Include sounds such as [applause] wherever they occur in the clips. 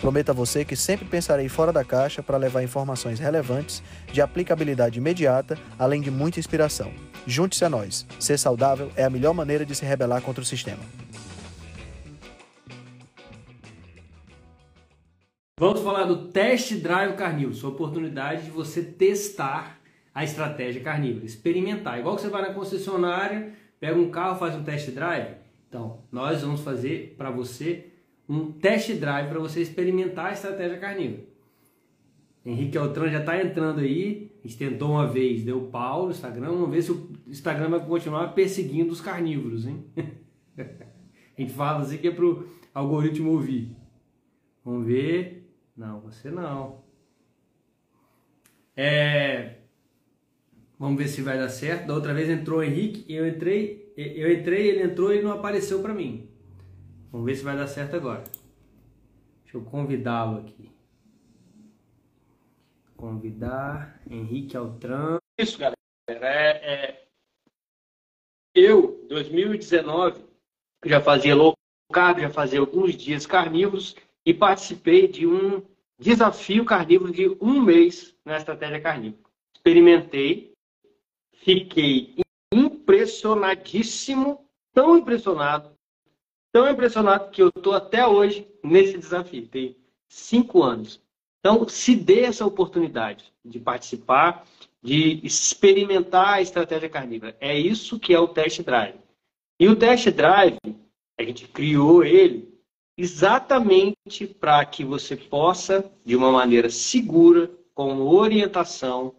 Prometo a você que sempre pensarei fora da caixa para levar informações relevantes, de aplicabilidade imediata, além de muita inspiração. Junte-se a nós. Ser saudável é a melhor maneira de se rebelar contra o sistema. Vamos falar do test drive carnívoro, sua oportunidade de você testar a estratégia carnívora, experimentar. Igual que você vai na concessionária, pega um carro, faz um test drive. Então, nós vamos fazer para você um test drive para você experimentar a estratégia carnívora. Henrique Altran já está entrando aí. A gente tentou uma vez, deu pau no Instagram. Vamos ver se o Instagram vai continuar perseguindo os carnívoros, hein? [laughs] a gente fala assim que é para o algoritmo ouvir. Vamos ver. Não, você não. É... Vamos ver se vai dar certo. Da outra vez entrou o Henrique eu entrei, eu entrei, ele entrou e não apareceu para mim. Vamos ver se vai dar certo agora. Deixa eu convidá-lo aqui. Convidar Henrique Altran. Isso, galera. É, é... Eu, 2019, já fazia carb, já fazia alguns dias carnívoros e participei de um desafio carnívoro de um mês na estratégia carnívora. Experimentei, fiquei impressionadíssimo, tão impressionado, tão impressionado que eu estou até hoje nesse desafio. Tem cinco anos. Então, se dê essa oportunidade de participar, de experimentar a estratégia carnívora. É isso que é o test drive. E o test drive, a gente criou ele exatamente para que você possa, de uma maneira segura, com orientação,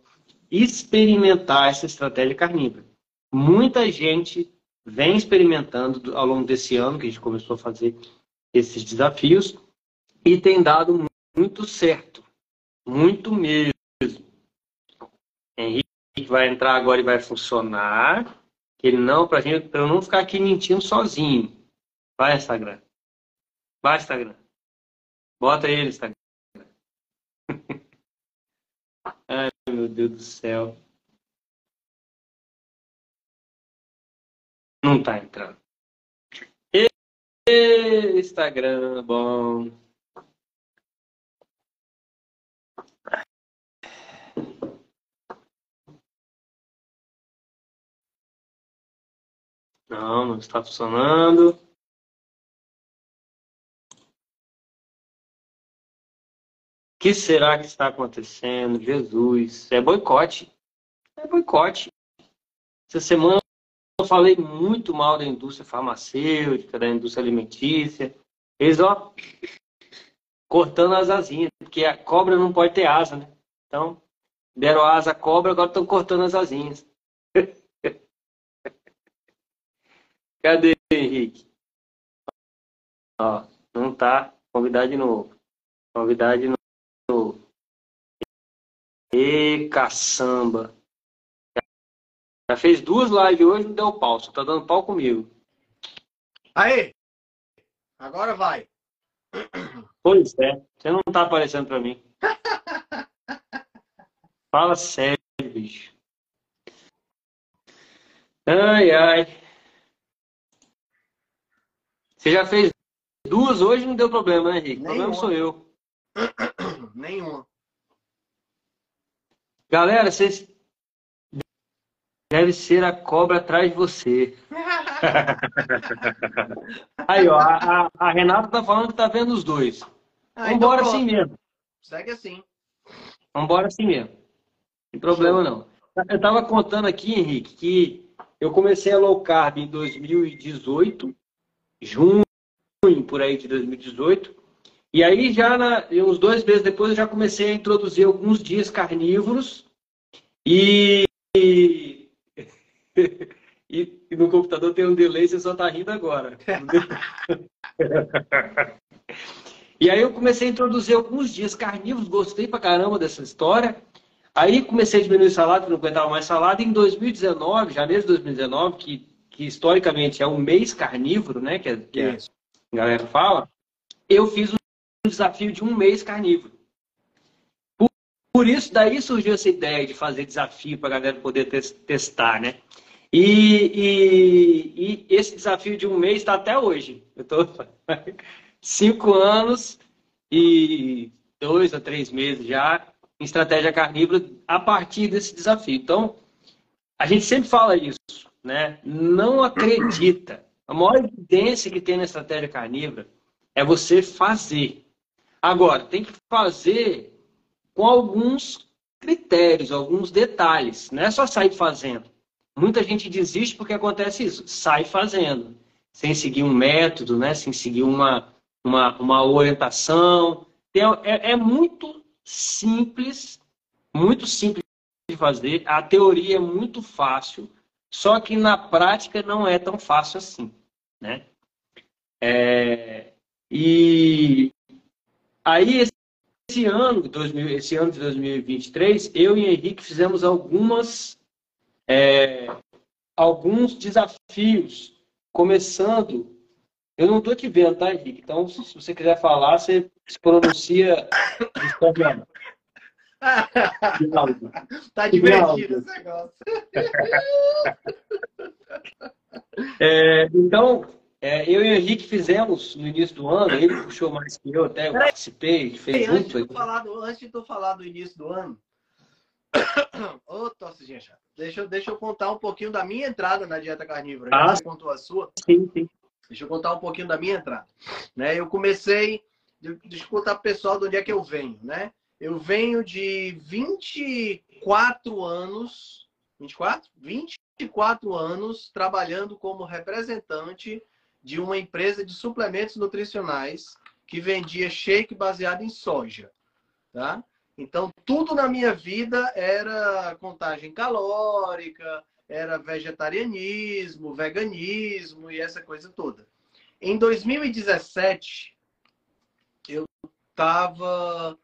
experimentar essa estratégia carnívora. Muita gente vem experimentando ao longo desse ano, que a gente começou a fazer esses desafios, e tem dado muito certo. Muito mesmo. Henrique vai entrar agora e vai funcionar. Ele não, para gente, para eu não ficar aqui mentindo sozinho. Vai, Instagram. Vai, Instagram. Bota ele, Instagram. [laughs] Ai, meu Deus do céu. Não tá entrando. E... Instagram, bom. Não, não está funcionando. O que será que está acontecendo? Jesus, é boicote. É boicote. Essa semana eu falei muito mal da indústria farmacêutica, da indústria alimentícia. Eles, ó, cortando as asinhas, porque a cobra não pode ter asa, né? Então, deram asa à cobra, agora estão cortando as asinhas. [laughs] Cadê, Henrique? Ó, não tá. Convidar de novo. Convidar de novo. E caçamba. Já fez duas lives hoje, não deu pau. Só tá dando pau comigo. Aí! Agora vai. Pois é. Você não tá aparecendo pra mim. [laughs] Fala sério, bicho. Ai, ai. Você já fez duas hoje, não deu problema, né, Henrique? O problema sou eu. [coughs] Nenhuma. Galera, vocês deve ser a cobra atrás de você. [laughs] Aí, ó, a, a, Renata tá falando que tá vendo os dois. Ah, Vambora então assim mesmo. Segue assim. Vambora assim mesmo. Tem problema não. Eu tava contando aqui, Henrique, que eu comecei a low carb em 2018, junho, por aí de 2018. E aí, já na, uns dois meses depois, eu já comecei a introduzir alguns dias carnívoros. E, [laughs] e, e no computador tem um delay, você só está rindo agora. [laughs] e aí eu comecei a introduzir alguns dias carnívoros, gostei pra caramba dessa história. Aí comecei a diminuir o salário, não aguentava mais salário. Em 2019, janeiro de 2019, que, que historicamente é o mês carnívoro, né? Que, que a galera fala, eu fiz um desafio de um mês carnívoro. Por, por isso, daí surgiu essa ideia de fazer desafio para a galera poder testar, né? E, e, e, esse desafio de um mês está até hoje. Eu estou [laughs] cinco anos e dois a três meses já em estratégia carnívora a partir desse desafio. Então, a gente sempre fala isso, né? Não acredita. A maior evidência que tem na estratégia carnívora é você fazer. Agora, tem que fazer com alguns critérios, alguns detalhes. Não é só sair fazendo. Muita gente desiste porque acontece isso. Sai fazendo, sem seguir um método, né? sem seguir uma, uma, uma orientação. É, é muito simples, muito simples de fazer. A teoria é muito fácil, só que na prática não é tão fácil assim, né? É, e aí esse ano, 2000, esse ano de 2023, eu e Henrique fizemos algumas é, alguns desafios, começando. Eu não estou te vendo, tá, Henrique? Então, se você quiser falar, você se pronuncia espanhol. [laughs] tá divertido esse negócio. É, então, é, eu e o Henrique fizemos no início do ano, ele puxou mais que eu, até eu participei, fez Ei, junto. Antes de, falar do, antes de tu falar do início do ano, [coughs] ô oh, tossezinha chata, deixa, eu, deixa eu contar um pouquinho da minha entrada na dieta carnívora. Ah, você contou a sua? Sim, sim. Deixa eu contar um pouquinho da minha entrada. Né, eu comecei, deixa eu contar pro pessoal de onde é que eu venho, né? Eu venho de 24 anos, 24? 24 anos trabalhando como representante de uma empresa de suplementos nutricionais que vendia shake baseado em soja, tá? Então, tudo na minha vida era contagem calórica, era vegetarianismo, veganismo e essa coisa toda. Em 2017, eu estava.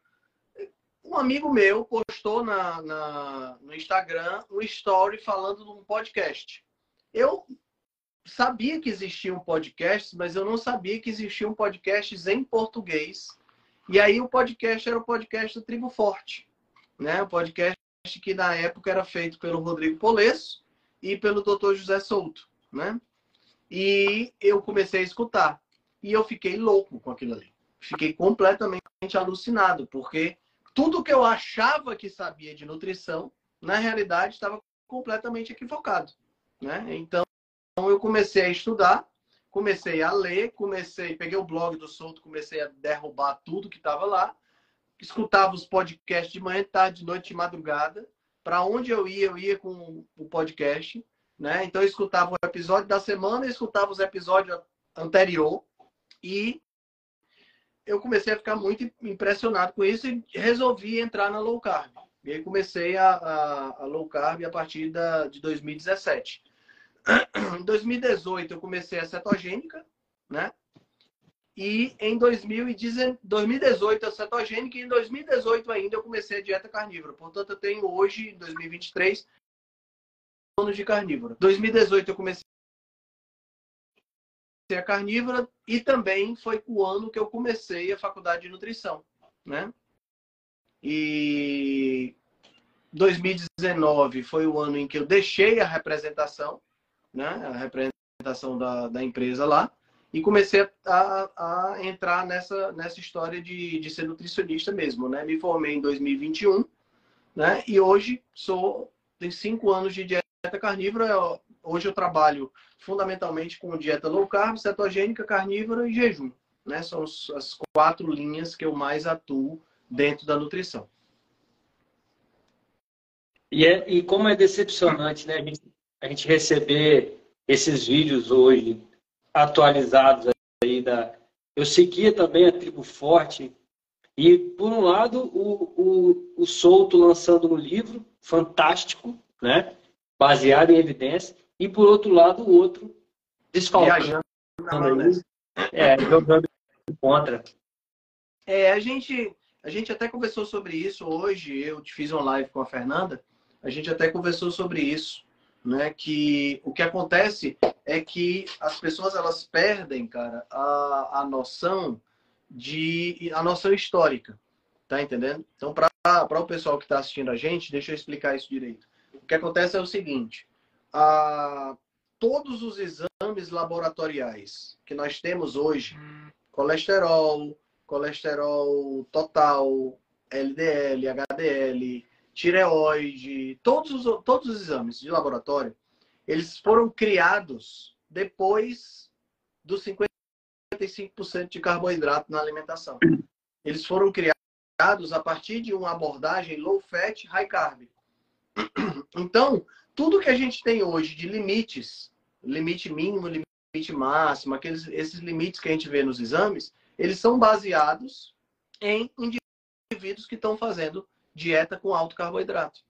Um amigo meu postou na, na, no Instagram um story falando de um podcast. Eu sabia que existiam podcasts, mas eu não sabia que existiam podcasts em português. E aí o podcast era o podcast do Tribo Forte, né? O podcast que na época era feito pelo Rodrigo Polesso e pelo Dr. José Souto, né? E eu comecei a escutar e eu fiquei louco com aquilo ali. Fiquei completamente alucinado, porque tudo que eu achava que sabia de nutrição, na realidade estava completamente equivocado, né? Então eu comecei a estudar, comecei a ler, comecei, peguei o blog do Souto, comecei a derrubar tudo que estava lá, escutava os podcasts de manhã, tarde, de noite, de madrugada. Para onde eu ia, eu ia com o podcast, né? Então eu escutava o episódio da semana, escutava os episódios anterior e eu comecei a ficar muito impressionado com isso e resolvi entrar na low carb. E aí comecei a, a, a low carb a partir da, de 2017. Em 2018 eu comecei a cetogênica, né? E em 2018 a cetogênica e em 2018 ainda eu comecei a dieta carnívora. Portanto, eu tenho hoje, em 2023, anos de carnívora. 2018 eu comecei a carnívora e também foi o ano que eu comecei a faculdade de nutrição, né? E 2019 foi o ano em que eu deixei a representação né, a representação da, da empresa lá, e comecei a, a entrar nessa, nessa história de, de ser nutricionista mesmo. Né? Me formei em 2021, né? e hoje sou, tenho cinco anos de dieta carnívora. Eu, hoje eu trabalho fundamentalmente com dieta low carb, cetogênica, carnívora e jejum. Né? São as quatro linhas que eu mais atuo dentro da nutrição. E, é, e como é decepcionante, né? A gente a gente receber esses vídeos hoje atualizados aí da. Eu seguia também a Tribo Forte e, por um lado, o, o, o Souto lançando um livro fantástico, né? baseado em evidência, e, por outro lado, o outro desfalcando. É, jogando contra. É, a gente, A gente até conversou sobre isso hoje. Eu te fiz uma live com a Fernanda. A gente até conversou sobre isso, né? Que o que acontece é que as pessoas elas perdem, cara, a, a noção de a noção histórica, tá entendendo? Então, para o pessoal que está assistindo a gente, deixa eu explicar isso direito. O que acontece é o seguinte: a, todos os exames laboratoriais que nós temos hoje, colesterol, colesterol total, LDL, HDL, tireoide, todos os, todos os exames de laboratório, eles foram criados depois dos 55% de carboidrato na alimentação. Eles foram criados a partir de uma abordagem low fat, high carb. Então, tudo que a gente tem hoje de limites, limite mínimo, limite máximo, aqueles esses limites que a gente vê nos exames, eles são baseados em indivíduos que estão fazendo dieta com alto carboidrato.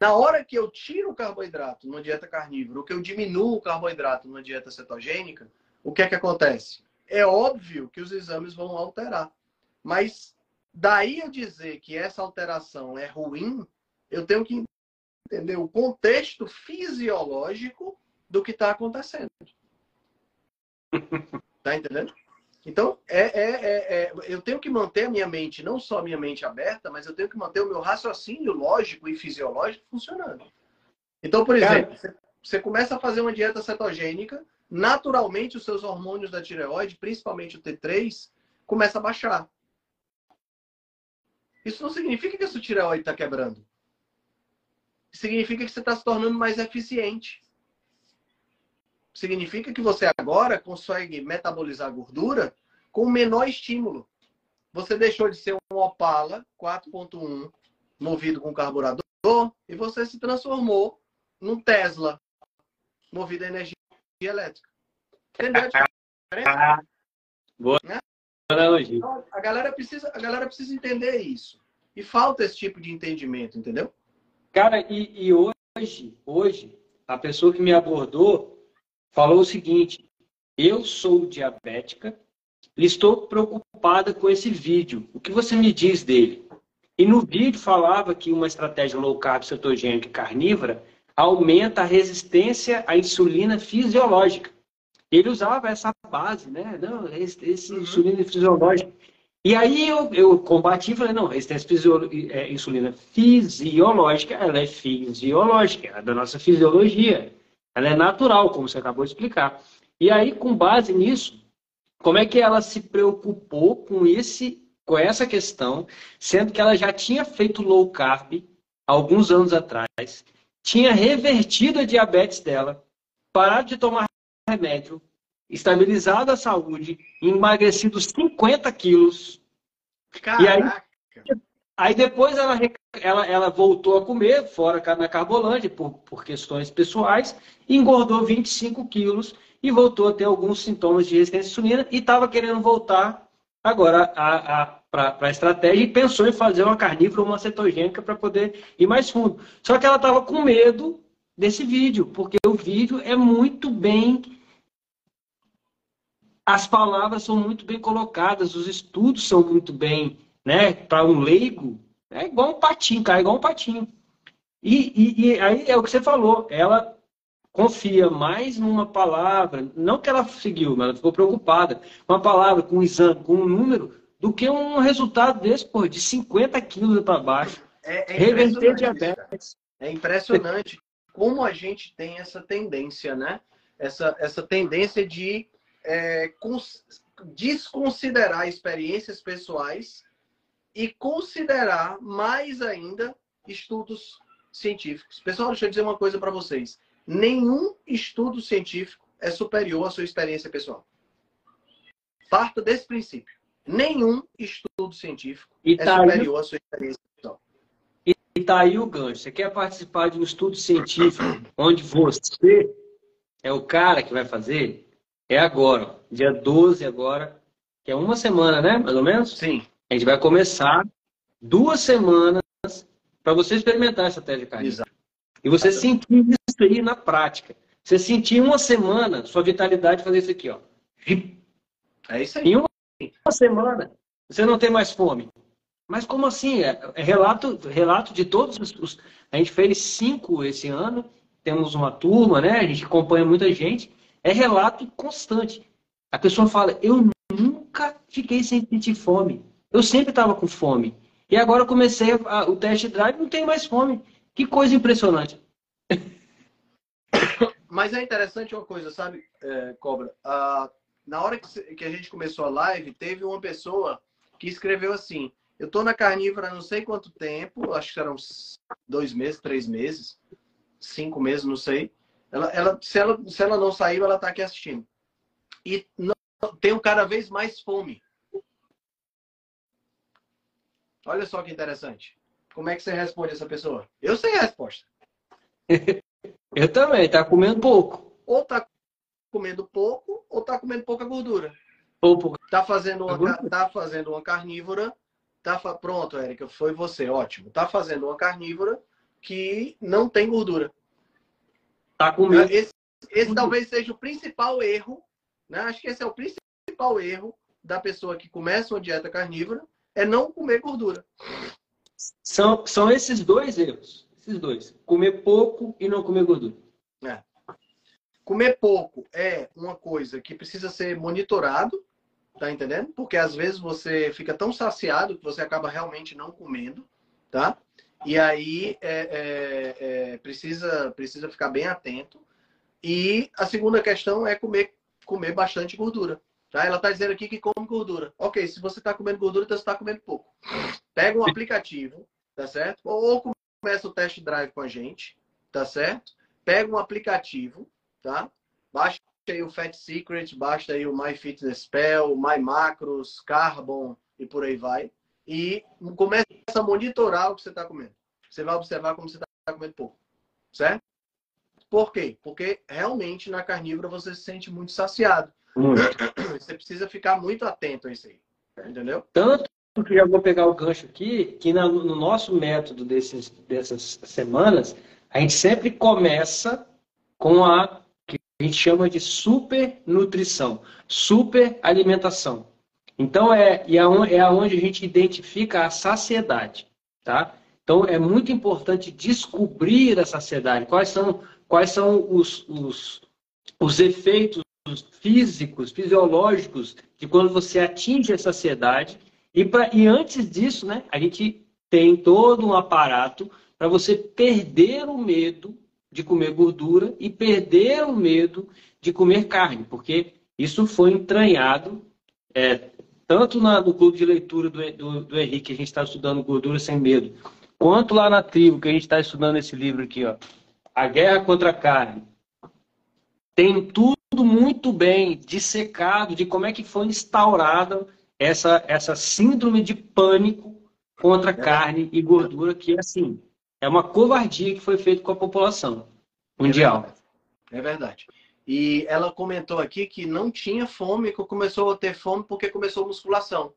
Na hora que eu tiro o carboidrato numa dieta carnívora, ou que eu diminuo o carboidrato numa dieta cetogênica, o que é que acontece? É óbvio que os exames vão alterar. Mas daí a dizer que essa alteração é ruim, eu tenho que entender o contexto fisiológico do que está acontecendo. [laughs] Tá entendendo? Então, é, é, é, é, eu tenho que manter a minha mente, não só a minha mente aberta, mas eu tenho que manter o meu raciocínio lógico e fisiológico funcionando. Então, por exemplo, Cara... você começa a fazer uma dieta cetogênica, naturalmente os seus hormônios da tireoide, principalmente o T3, começa a baixar. Isso não significa que a sua tireoide está quebrando. Significa que você está se tornando mais eficiente significa que você agora consegue metabolizar gordura com menor estímulo. Você deixou de ser um Opala 4.1 movido com carburador e você se transformou num Tesla movido a energia elétrica. Entendeu a diferença? Boa né? analogia. Então, a galera precisa, a galera precisa entender isso. E falta esse tipo de entendimento, entendeu? Cara, e, e hoje, hoje, a pessoa que me abordou, falou o seguinte: eu sou diabética e estou preocupada com esse vídeo. O que você me diz dele? E no vídeo falava que uma estratégia low carb cetogênica carnívora aumenta a resistência à insulina fisiológica. Ele usava essa base, né? Não, esse uhum. insulina fisiológica. E aí eu, eu combati e falei, não, resistência é, insulina fisiológica, ela é fisiológica, ela é da nossa fisiologia. Ela é natural, como você acabou de explicar. E aí, com base nisso, como é que ela se preocupou com esse, com essa questão, sendo que ela já tinha feito low carb alguns anos atrás, tinha revertido a diabetes dela, parado de tomar remédio, estabilizado a saúde, emagrecido 50 quilos. Caraca. E aí, aí depois ela ela, ela voltou a comer fora na Carbolândia por, por questões pessoais, engordou 25 quilos e voltou a ter alguns sintomas de resistência à insulina e estava querendo voltar agora para a estratégia e pensou em fazer uma carnívora uma cetogênica para poder ir mais fundo. Só que ela estava com medo desse vídeo, porque o vídeo é muito bem. As palavras são muito bem colocadas, os estudos são muito bem, né? Para um leigo, é igual um patinho, cai igual um patinho. E, e, e, aí é o que você falou, ela confia mais numa palavra, não que ela seguiu, mas ela ficou preocupada, uma palavra com um exame, com um número, do que um resultado desse, pô, de 50 quilos para baixo. É, é Reverter diabetes. É impressionante como a gente tem essa tendência, né? Essa, essa tendência de é, desconsiderar experiências pessoais e considerar mais ainda estudos científicos. Pessoal, deixa eu dizer uma coisa para vocês. Nenhum estudo científico é superior à sua experiência pessoal. Parta desse princípio. Nenhum estudo científico é tá superior aí... à sua experiência pessoal. E está aí o gancho. Você quer participar de um estudo científico onde você é o cara que vai fazer? É agora, dia 12 agora, que é uma semana, né? Mais ou menos? Sim. A gente vai começar duas semanas para você experimentar essa tese de carne. E você sentir isso aí na prática. Você sentir uma semana sua vitalidade fazer isso aqui, ó. É isso aí. Em uma, uma semana, você não tem mais fome. Mas como assim? É, é relato, relato de todos os, os, A gente fez cinco esse ano, temos uma turma, né? A gente acompanha muita gente. É relato constante. A pessoa fala, eu nunca fiquei sem sentir fome. Eu sempre estava com fome. E agora eu comecei a, o test drive não tenho mais fome. Que coisa impressionante. [coughs] Mas é interessante uma coisa, sabe, é, Cobra? Ah, na hora que, que a gente começou a live, teve uma pessoa que escreveu assim: Eu tô na carnívora não sei quanto tempo, acho que eram dois meses, três meses, cinco meses, não sei. Ela, ela, se, ela, se ela não saiu, ela tá aqui assistindo. E não, tenho cada vez mais fome. Olha só que interessante. Como é que você responde essa pessoa? Eu sei a resposta. [laughs] Eu também, tá comendo pouco. Ou tá comendo pouco, ou tá comendo pouca gordura. Pouco. Tá fazendo uma, tá fazendo uma carnívora. Tá, pronto, Érica, foi você, ótimo. Tá fazendo uma carnívora que não tem gordura. Tá comendo. Esse, esse talvez seja o principal erro, né? Acho que esse é o principal erro da pessoa que começa uma dieta carnívora, é não comer gordura. São, são esses dois erros. Esses dois. Comer pouco e não comer gordura. É. Comer pouco é uma coisa que precisa ser monitorado, tá entendendo? Porque às vezes você fica tão saciado que você acaba realmente não comendo, tá? E aí é, é, é, precisa, precisa ficar bem atento. E a segunda questão é comer, comer bastante gordura. Tá? Ela está dizendo aqui que come gordura. Ok, se você está comendo gordura, então você está comendo pouco. Pega um aplicativo, tá certo? Ou começa o test drive com a gente, tá certo? Pega um aplicativo, tá? Baixa aí o Fat Secret, baixa aí o My Fitness Pal, My Macros, Carbon e por aí vai. E começa a monitorar o que você está comendo. Você vai observar como você está comendo pouco, certo? Por quê? Porque realmente na carnívora você se sente muito saciado. Muito. Você precisa ficar muito atento a isso aí. Entendeu? Tanto que já vou pegar o gancho aqui, que no nosso método desses, dessas semanas, a gente sempre começa com a que a gente chama de super nutrição, super alimentação. Então é, é aonde a gente identifica a saciedade, tá? Então é muito importante descobrir a saciedade, quais são, quais são os, os, os efeitos físicos, fisiológicos de quando você atinge a saciedade e, pra, e antes disso, né, a gente tem todo um aparato para você perder o medo de comer gordura e perder o medo de comer carne, porque isso foi entranhado é, tanto na, no clube de leitura do, do, do Henrique, a gente está estudando Gordura Sem Medo, quanto lá na tribo, que a gente está estudando esse livro aqui, ó, A Guerra contra a Carne. Tem tudo muito bem dissecado de como é que foi instaurada essa, essa síndrome de pânico contra carne e gordura, que é assim, é uma covardia que foi feita com a população mundial. É verdade. É verdade. E ela comentou aqui que não tinha fome, que começou a ter fome porque começou a musculação.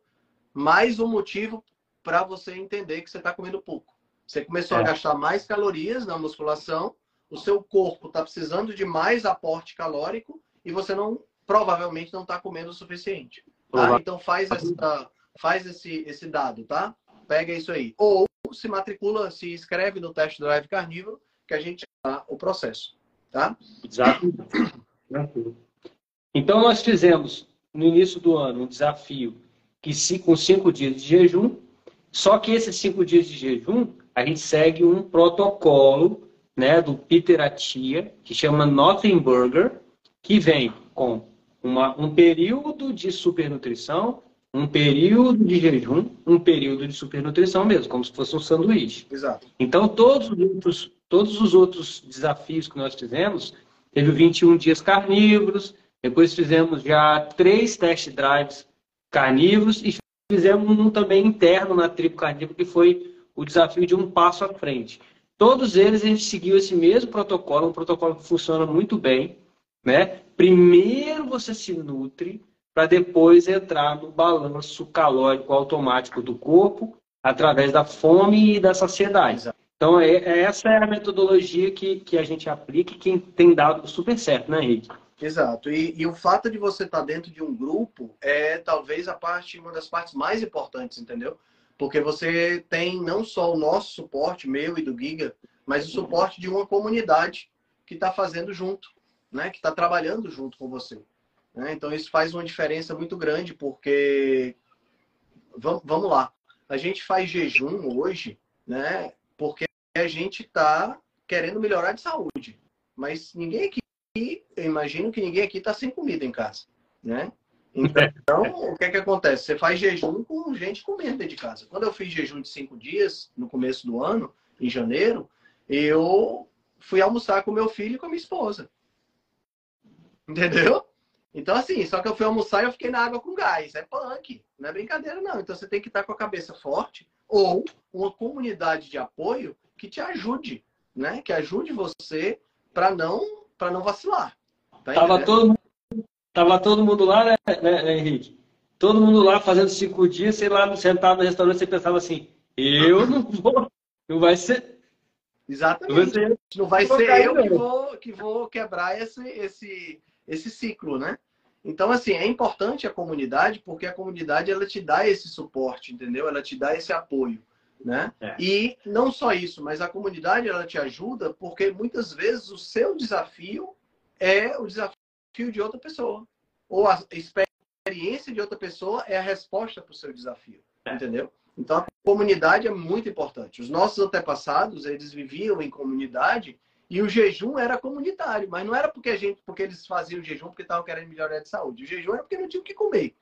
Mais um motivo para você entender que você está comendo pouco. Você começou é. a gastar mais calorias na musculação, o seu corpo está precisando de mais aporte calórico e você não provavelmente não está comendo o suficiente. Tá? Então faz, essa, faz esse, esse dado, tá? Pega isso aí. Ou se matricula, se inscreve no test drive carnívoro, que a gente dá o processo. Tá? Exato. Então nós fizemos no início do ano um desafio que se, com cinco dias de jejum, só que esses cinco dias de jejum a gente segue um protocolo né, do Peter Atia, que chama Nothing Burger, que vem com uma, um período de supernutrição, um período de jejum, um período de supernutrição mesmo, como se fosse um sanduíche. Exato. Então, todos os outros, todos os outros desafios que nós fizemos, teve 21 dias carnívoros, depois fizemos já três test drives carnívoros e fizemos um também interno na tribo carnívora, que foi o desafio de um passo à frente. Todos eles a gente seguiu esse mesmo protocolo, um protocolo que funciona muito bem, né? Primeiro você se nutre para depois entrar no balanço calórico automático do corpo através da fome e da saciedade. Então, é, é, essa é a metodologia que, que a gente aplica e que tem dado super certo, né, Henrique? Exato. E, e, o fato de você estar tá dentro de um grupo é talvez a parte, uma das partes mais importantes, entendeu? Porque você tem não só o nosso suporte, meu e do Giga, mas o suporte de uma comunidade que está fazendo junto, né? Que está trabalhando junto com você. Né? Então isso faz uma diferença muito grande, porque vamos, vamos lá, a gente faz jejum hoje, né? Porque a gente está querendo melhorar de saúde, mas ninguém aqui eu imagino que ninguém aqui está sem comida em casa, né? Então, o que é que acontece? Você faz jejum com gente comendo dentro de casa. Quando eu fiz jejum de cinco dias, no começo do ano, em janeiro, eu fui almoçar com meu filho e com a minha esposa. Entendeu? Então, assim, só que eu fui almoçar e eu fiquei na água com gás. É punk. Não é brincadeira, não. Então, você tem que estar com a cabeça forte ou uma comunidade de apoio que te ajude, né? Que ajude você para não para não vacilar. Tá tava, todo, tava todo mundo lá, né, né, Henrique? Todo mundo lá fazendo cinco dias, sei lá, sentado no restaurante, você pensava assim, eu não vou, não vai ser. Exatamente. Não vai ser, não vai ser eu que vou, que vou quebrar esse, esse, esse ciclo, né? Então, assim, é importante a comunidade, porque a comunidade ela te dá esse suporte, entendeu? Ela te dá esse apoio né? É. E não só isso, mas a comunidade ela te ajuda porque muitas vezes o seu desafio é o desafio de outra pessoa ou a experiência de outra pessoa é a resposta para o seu desafio, é. entendeu? Então a comunidade é muito importante. Os nossos antepassados eles viviam em comunidade e o jejum era comunitário, mas não era porque a gente, porque eles faziam o jejum porque estavam querendo melhorar de saúde. O jejum era porque não tinham o que comer.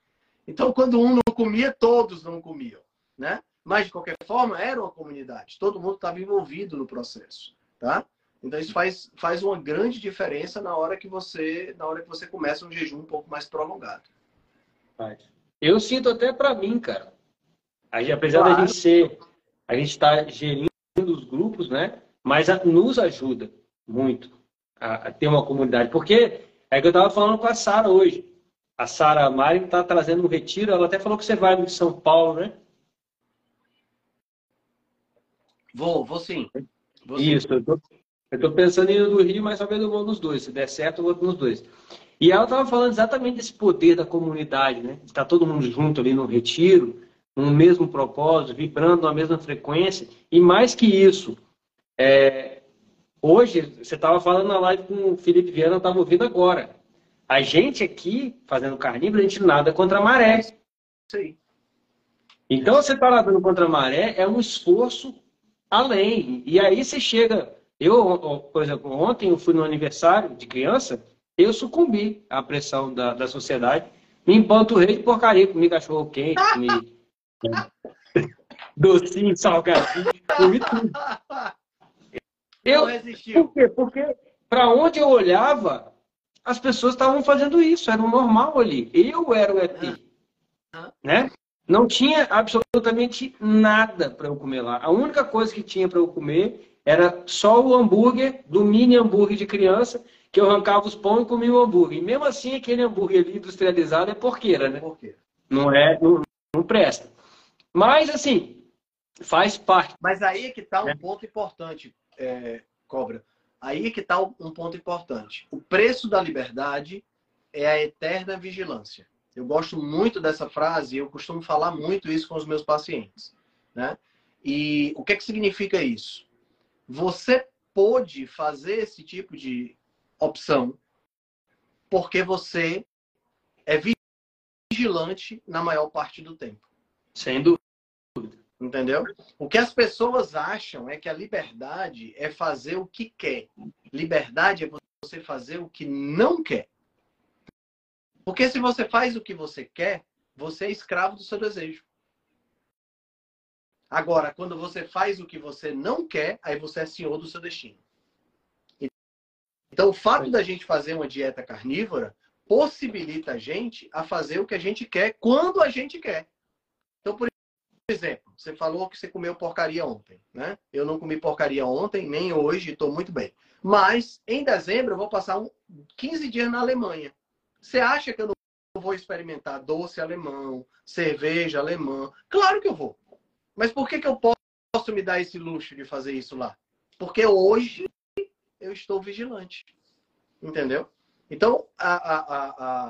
Então quando um não comia, todos não comiam, né? Mas, de qualquer forma, era uma comunidade. Todo mundo estava envolvido no processo, tá? Então, isso faz, faz uma grande diferença na hora que você na hora que você começa um jejum um pouco mais prolongado. Eu sinto até para mim, cara. Aí, apesar claro. da gente ser... A gente está gerindo os grupos, né? Mas a, nos ajuda muito a, a, ter uma comunidade. Porque é que eu estava falando com a Sara hoje. A Sara Mari está trazendo um retiro. Ela até falou que você vai no São Paulo, né? Vou, vou sim. Vou Isso, sim. eu tô, eu tô pensando em ir no Rio, mas talvez eu vou nos dois. Se der certo, eu vou nos dois. E ela estava falando exatamente desse poder da comunidade, né? Está todo mundo junto ali no retiro, no mesmo propósito, vibrando na mesma frequência. E mais que isso, é... hoje, você estava falando na live com o Felipe Viana, eu estava ouvindo agora. A gente aqui, fazendo carnívoro, a gente nada contra a maré. Então, você está nadando contra a maré é um esforço além. E aí você chega. Eu, por exemplo, ontem eu fui no aniversário de criança, eu sucumbi à pressão da, da sociedade, me empanturrei de porcaria, comi cachorro quente, comi [laughs] docinho, salgadinho, comi tudo. Eu, por quê? Porque para onde eu olhava, as pessoas estavam fazendo isso, era o normal ali. Eu era o ET. Né? Não tinha absolutamente nada para eu comer lá. A única coisa que tinha para eu comer era só o hambúrguer do mini hambúrguer de criança, que eu arrancava os pão e comia o hambúrguer. E mesmo assim, aquele hambúrguer ali industrializado é porqueira, né? Porqueira. Não é, não, não presta. Mas, assim, faz parte. Mas aí é que está um é. ponto importante, é, Cobra. Aí é que está um ponto importante. O preço da liberdade é a eterna vigilância. Eu gosto muito dessa frase e eu costumo falar muito isso com os meus pacientes. Né? E o que, é que significa isso? Você pode fazer esse tipo de opção porque você é vigilante na maior parte do tempo. Sem dúvida. Entendeu? O que as pessoas acham é que a liberdade é fazer o que quer. Liberdade é você fazer o que não quer. Porque se você faz o que você quer, você é escravo do seu desejo. Agora, quando você faz o que você não quer, aí você é senhor do seu destino. Então, o fato da gente fazer uma dieta carnívora possibilita a gente a fazer o que a gente quer quando a gente quer. Então, por exemplo, você falou que você comeu porcaria ontem, né? Eu não comi porcaria ontem, nem hoje, estou muito bem. Mas, em dezembro, eu vou passar um 15 dias na Alemanha. Você acha que eu não vou experimentar doce alemão, cerveja alemã? Claro que eu vou. Mas por que, que eu posso me dar esse luxo de fazer isso lá? Porque hoje eu estou vigilante. Entendeu? Então, a, a,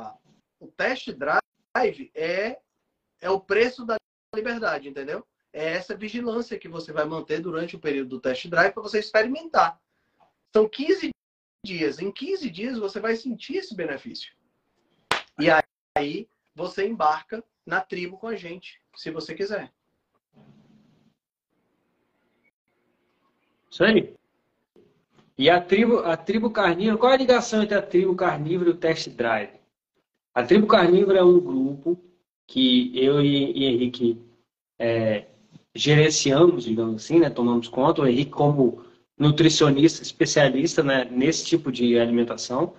a, o test drive é, é o preço da liberdade, entendeu? É essa vigilância que você vai manter durante o período do test drive para você experimentar. São 15 dias. Em 15 dias você vai sentir esse benefício. E aí você embarca na tribo com a gente, se você quiser. Aí. E a tribo, a tribo carnívora, qual é a ligação entre a tribo carnívora e o test drive? A tribo carnívora é um grupo que eu e, e Henrique é, gerenciamos, digamos assim, né? tomamos conta. O Henrique, como nutricionista especialista né, nesse tipo de alimentação,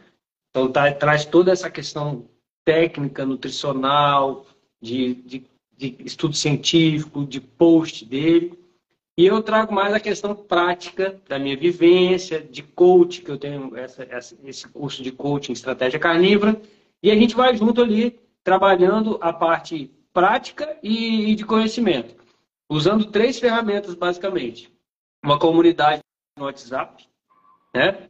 então tá, traz toda essa questão técnica, nutricional, de, de, de estudo científico, de post dele. E eu trago mais a questão prática da minha vivência, de coach, que eu tenho essa, essa, esse curso de coaching estratégia carnívora, e a gente vai junto ali trabalhando a parte prática e, e de conhecimento, usando três ferramentas basicamente: uma comunidade no WhatsApp, né?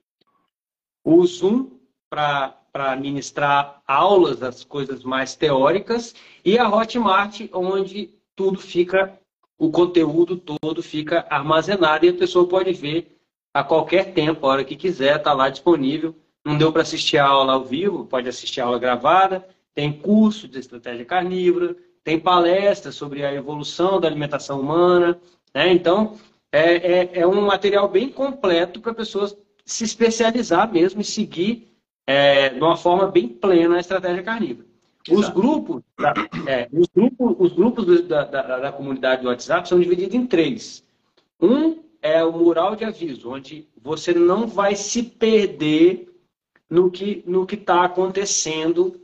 o Zoom para ministrar aulas das coisas mais teóricas. E a Hotmart, onde tudo fica o conteúdo todo fica armazenado e a pessoa pode ver a qualquer tempo, a hora que quiser, está lá disponível. Não deu para assistir a aula ao vivo, pode assistir a aula gravada. Tem curso de estratégia carnívora, tem palestras sobre a evolução da alimentação humana. Né? Então, é, é, é, um material bem completo para pessoas se especializar mesmo e seguir é, de uma forma bem plena a estratégia carnívora. Os grupos, é, os grupos, os grupos da, da, da, comunidade do WhatsApp são divididos em três. Um é o mural de aviso, onde você não vai se perder no que no que está acontecendo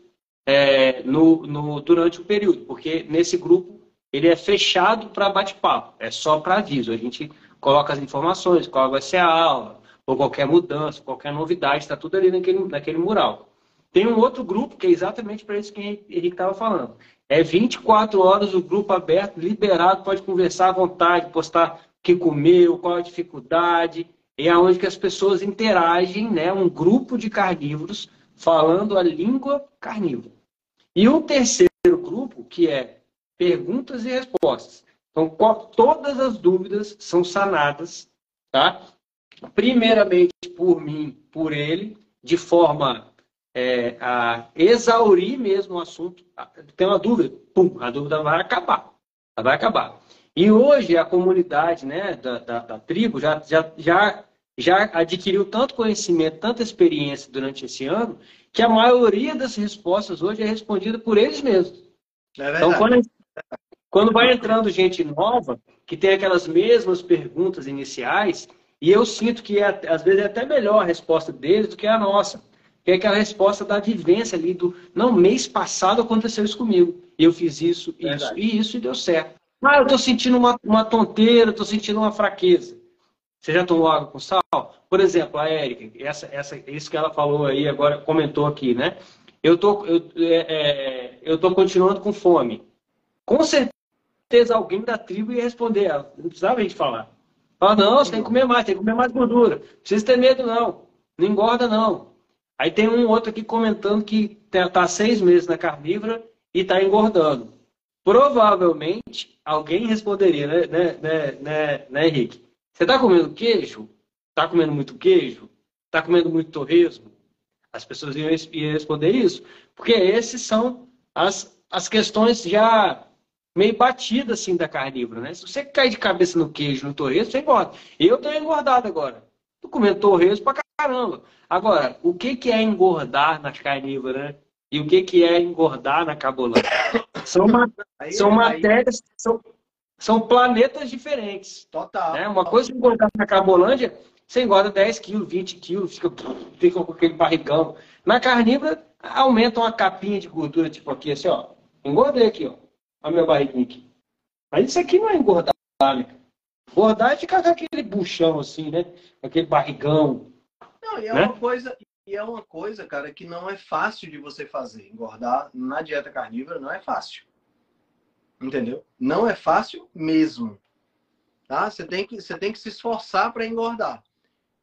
é, no, no, durante o período, porque nesse grupo ele é fechado para bate-papo, é só para aviso. A gente coloca as informações, qual vai ser a aula, ou qualquer mudança, qualquer novidade, está tudo ali naquele, naquele mural. Tem um outro grupo que é exatamente para isso que o Henrique estava falando. É 24 horas o grupo aberto, liberado, pode conversar à vontade, postar o que comeu, qual a dificuldade. É onde que as pessoas interagem, né? Um grupo de carnívoros falando a língua carnívora. E um terceiro grupo, que é perguntas e respostas. Então, todas as dúvidas são sanadas, tá? Primeiramente por mim, por ele, de forma é, a exaurir mesmo o assunto. Tem uma dúvida, pum, a dúvida vai acabar. Ela vai acabar. E hoje a comunidade né, da, da, da tribo já, já, já, já adquiriu tanto conhecimento, tanta experiência durante esse ano, que a maioria das respostas hoje é respondida por eles mesmos. É então, quando, quando vai entrando gente nova, que tem aquelas mesmas perguntas iniciais, e eu sinto que é, às vezes é até melhor a resposta deles do que a nossa que é aquela resposta da vivência ali do não, mês passado aconteceu isso comigo. Eu fiz isso, Verdade. isso e isso e deu certo. Ah, eu estou sentindo uma, uma tonteira, estou sentindo uma fraqueza. Você já tomou água com sal? Por exemplo, a Érica, essa, essa, isso que ela falou aí agora, comentou aqui, né? Eu tô, eu, é, é, eu tô continuando com fome. Com certeza alguém da tribo ia responder ela. Não precisava a gente falar. Fala, não, você tem que comer mais, tem que comer mais gordura. Não precisa ter medo, não. Não engorda, não. Aí tem um outro aqui comentando que está seis meses na carnívora e está engordando. Provavelmente alguém responderia, né, né, né, né, né Henrique? Você está comendo queijo? Está comendo muito queijo? Está comendo muito torresmo? As pessoas iam, iam responder isso, porque esses são as, as questões já meio batidas assim da carnívora, né? Se você cair de cabeça no queijo, no torresmo, você engorda. Eu estou engordado agora. Estou comendo torresmo pra caramba. Agora, o que, que é engordar na carnívora, né? E o que, que é engordar na cabolândia? São, aí, são matérias, são, são planetas diferentes. Total. Né? Uma coisa é engordar na cabolândia, você engorda 10 quilos, 20 quilos, fica, fica com aquele barrigão. Na carnívora, aumenta uma capinha de gordura, tipo aqui, assim, ó. Engordei aqui, ó. Olha a minha barriguinha aqui. Mas isso aqui não é engordar, né? Engordar é ficar com aquele buchão, assim, né? Aquele barrigão. Não, e é né? uma coisa, e é uma coisa, cara, que não é fácil de você fazer. Engordar na dieta carnívora não é fácil. Entendeu? Não é fácil mesmo. Tá? Você tem que, você tem que se esforçar para engordar.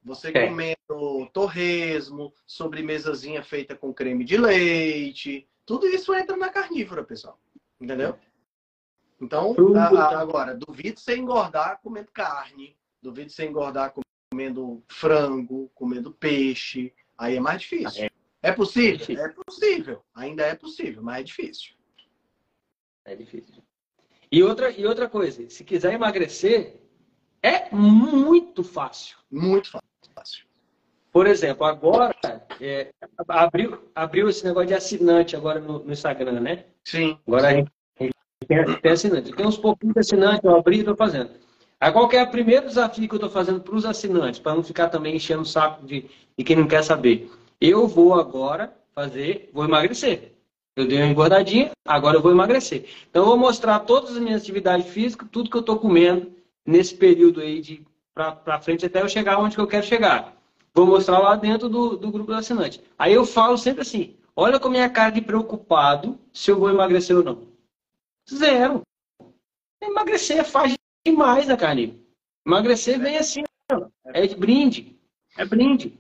Você É. comendo torresmo, sobremesazinha feita com creme de leite, tudo isso entra na carnívora, pessoal. Entendeu? Então, a- a- agora, duvido você engordar comendo carne, duvido você engordar comendo frango, comendo peixe. Aí é mais difícil. É possível? difícil. É possível. Ainda é possível, mas é difícil. É difícil. E outra, e outra coisa, se quiser emagrecer, é muito fácil. Muito fácil. Por exemplo, agora é, abriu, abriu esse negócio de assinante agora no, no Instagram, né? Sim. Agora a gente, a gente tem, tem assinante. Tem uns pouquinhos de assinante, eu abri e estou fazendo. Aí qual é o primeiro desafio que eu estou fazendo para os assinantes, para não ficar também enchendo o saco de, de quem não quer saber? Eu vou agora fazer, vou emagrecer. Eu dei uma engordadinha, agora eu vou emagrecer. Então eu vou mostrar todas as minhas atividades físicas, tudo que eu estou comendo nesse período aí de para frente até eu chegar onde que eu quero chegar. Vou mostrar lá dentro do, do grupo do assinante. Aí eu falo sempre assim: olha com a minha cara de preocupado se eu vou emagrecer ou não. Zero. Emagrecer é faz demais na carne. Emagrecer vem assim, é de brinde. É brinde.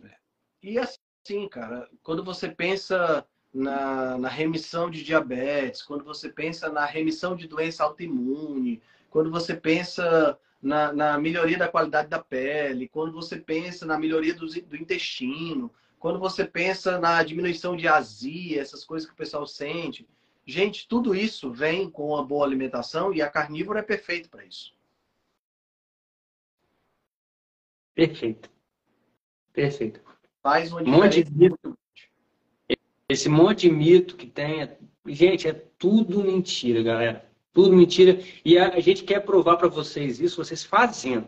E assim, cara, quando você pensa na, na remissão de diabetes, quando você pensa na remissão de doença autoimune, quando você pensa na, na melhoria da qualidade da pele, quando você pensa na melhoria do, do intestino, quando você pensa na diminuição de azia, essas coisas que o pessoal sente. Gente, tudo isso vem com uma boa alimentação e a carnívora é perfeita para isso. Perfeito. Perfeito. Faz uma Um monte de mito. Esse monte de mito que tem. é- Gente, é tudo mentira, galera. Tudo mentira. E a, gente quer provar para vocês isso, vocês fazendo.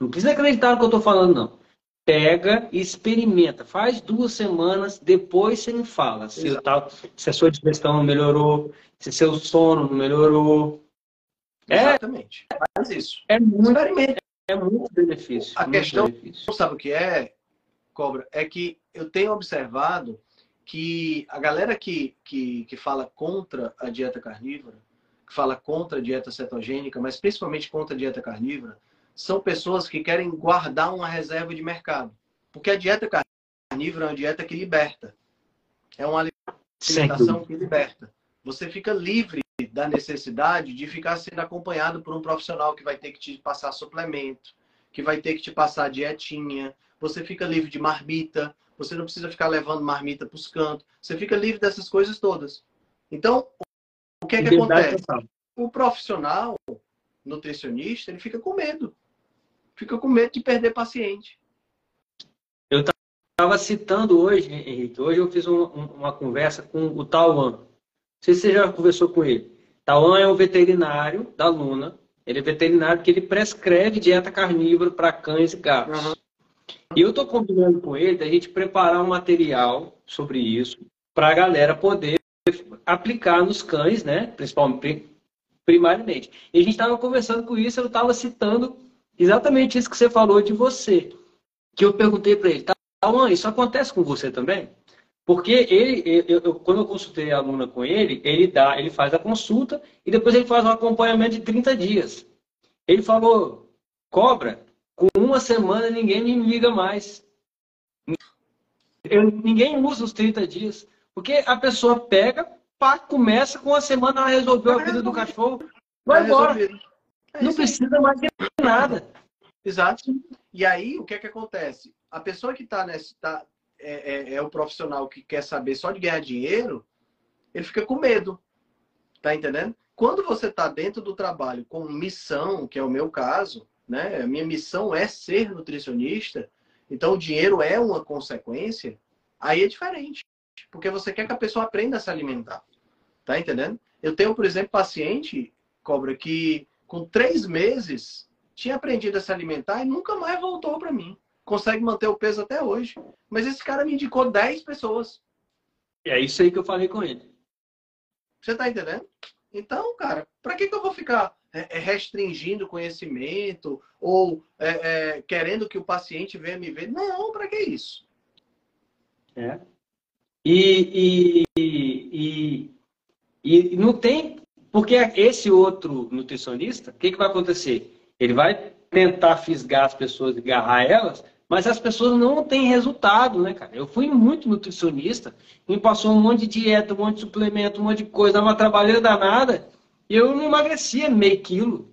Não precisa acreditar no que eu estou falando, não. Pega e experimenta. Faz duas semanas, depois você me fala se, tal, se a sua digestão não melhorou, se seu sono não melhorou. É, Exatamente. Faz isso. é muito, Experimenta. É muito benefício. A muito questão- benefício. Não sabe o que é, Cobra? É que eu tenho observado que a galera que, que, que fala contra a dieta carnívora, que fala contra a dieta cetogênica, mas principalmente contra a dieta carnívora, são pessoas que querem guardar uma reserva de mercado. Porque a dieta carnívora é uma dieta que liberta. É uma alimentação que liberta. Você fica livre da necessidade de ficar sendo acompanhado por um profissional que vai ter que te passar suplemento, que vai ter que te passar dietinha. Você fica livre de marmita. Você não precisa ficar levando marmita para os cantos. Você fica livre dessas coisas todas. Então, o que é que Liberdade acontece? O profissional nutricionista, ele fica com medo. Fica com medo de perder paciente. estava citando hoje, Henrique, hoje eu fiz um- um- uma conversa com o Tauan. Não sei se você já conversou com ele. Tauan é um veterinário da Luna. Ele é veterinário que ele prescreve dieta carnívora para cães e gatos. Uhum. E eu estou combinando com ele da gente preparar um material sobre isso para a galera poder aplicar nos cães, né? Principalmente, primariamente. E a gente estava conversando com isso, eu estava citando exatamente isso que você falou de você. Que eu perguntei para ele, Tauan, isso acontece com você também? Porque ele, eu, eu- quando eu consultei a aluna com ele, ele dá, ele faz a consulta e depois ele faz um acompanhamento de 30 dias. Ele falou, cobra, com uma semana ninguém me liga mais. Eu- ninguém usa os 30 dias. Porque a pessoa pega, pá, começa com uma semana, ela resolveu a vida do cachorro, vai embora. É Não precisa mais de nada. Exato. E aí, o que é que acontece? A pessoa que está nesse. Tá, é, é, é o profissional que quer saber só de ganhar dinheiro, ele fica com medo. Tá entendendo? Quando você está dentro do trabalho com missão, que é o meu caso, né? Minha missão é ser nutricionista, então o dinheiro é uma consequência, aí é diferente. Porque você quer que a pessoa aprenda a se alimentar. Tá entendendo? Eu tenho, por exemplo, paciente, cobra, que com três meses tinha aprendido a se alimentar e nunca mais voltou para mim. Consegue manter o peso até hoje. Mas esse cara me indicou 10 pessoas. É isso aí que eu falei com ele. Você tá entendendo? Então, cara, para que, que eu vou ficar é, é, restringindo conhecimento ou é, é, querendo que o paciente venha me ver? Não, para que isso? É. E, e, e, e não tem. Porque esse outro nutricionista, o que, que vai acontecer? Ele vai tentar fisgar as pessoas e agarrar elas mas as pessoas não têm resultado, né, cara? Eu fui muito nutricionista, me passou um monte de dieta, um monte de suplemento, um monte de coisa, uma trabalheira danada, e eu não emagrecia meio quilo,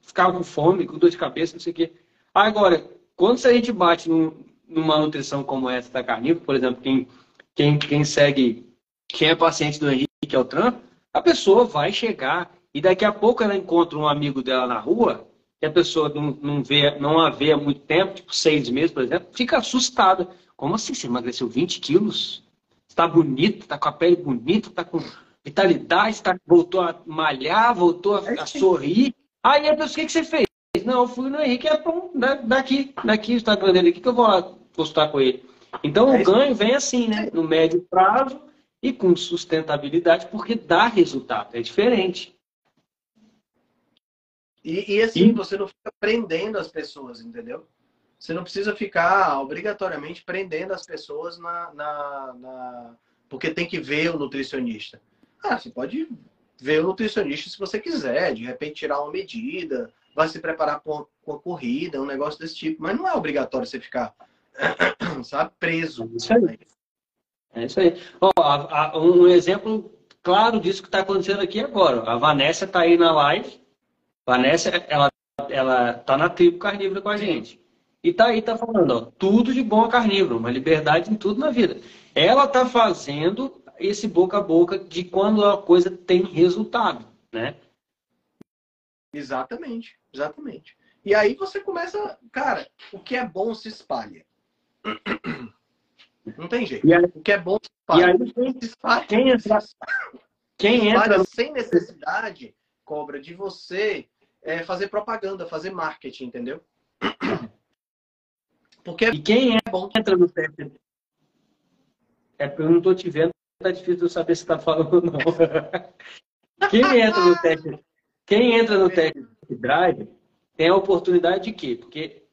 ficava com fome, com dor de cabeça, não sei o quê. Agora, quando a gente bate num, numa nutrição como essa da carnívoro, por exemplo, quem, quem, quem segue, quem é paciente do Henrique Altran, a pessoa vai chegar e daqui a pouco ela encontra um amigo dela na rua, que a pessoa não, não, vê, não a vê há muito tempo, tipo seis meses, por exemplo, fica assustada. Como assim? Você emagreceu 20 quilos? Está bonito, está com a pele bonita, está com vitalidade, tá, voltou a malhar, voltou a, a sorrir. Aí a pessoa, o que, que você fez? Não, eu fui no Henrique, é bom, daqui, daqui o Instagram dele aqui que eu vou lá postar com ele. Então o ganho vem assim, né? No médio prazo e com sustentabilidade, porque dá resultado, é diferente. E, e assim, e... você não fica prendendo as pessoas, entendeu? Você não precisa ficar obrigatoriamente prendendo as pessoas na, na, na, porque tem que ver o nutricionista. Ah, você pode ver o nutricionista se você quiser, de repente tirar uma medida, vai se preparar com a corrida, um negócio desse tipo. Mas não é obrigatório você ficar, [coughs] sabe, preso. É isso aí. É isso aí. Ó, a, a, um exemplo claro disso que está acontecendo aqui agora. A Vanessa está aí na live. Vanessa, ela, ela tá na tribo carnívora com a gente. E tá aí, tá falando, ó, tudo de bom a carnívoro, uma liberdade em tudo na vida. Ela tá fazendo esse boca a boca de quando a coisa tem resultado, né? Exatamente, exatamente. E aí você começa, cara, o que é bom se espalha. Não tem jeito. Aí, o que é bom se espalha. E aí, quem, se espalha, quem entra, quem entra sem necessidade, cobra de você é, fazer propaganda, fazer marketing, entendeu? [coughs] Porque e quem é bom entra no teste? É porque eu não estou te vendo, tá difícil de saber se está falando ou não. [laughs] quem entra no teste, quem entra no teste drive tem a oportunidade de quê? Porque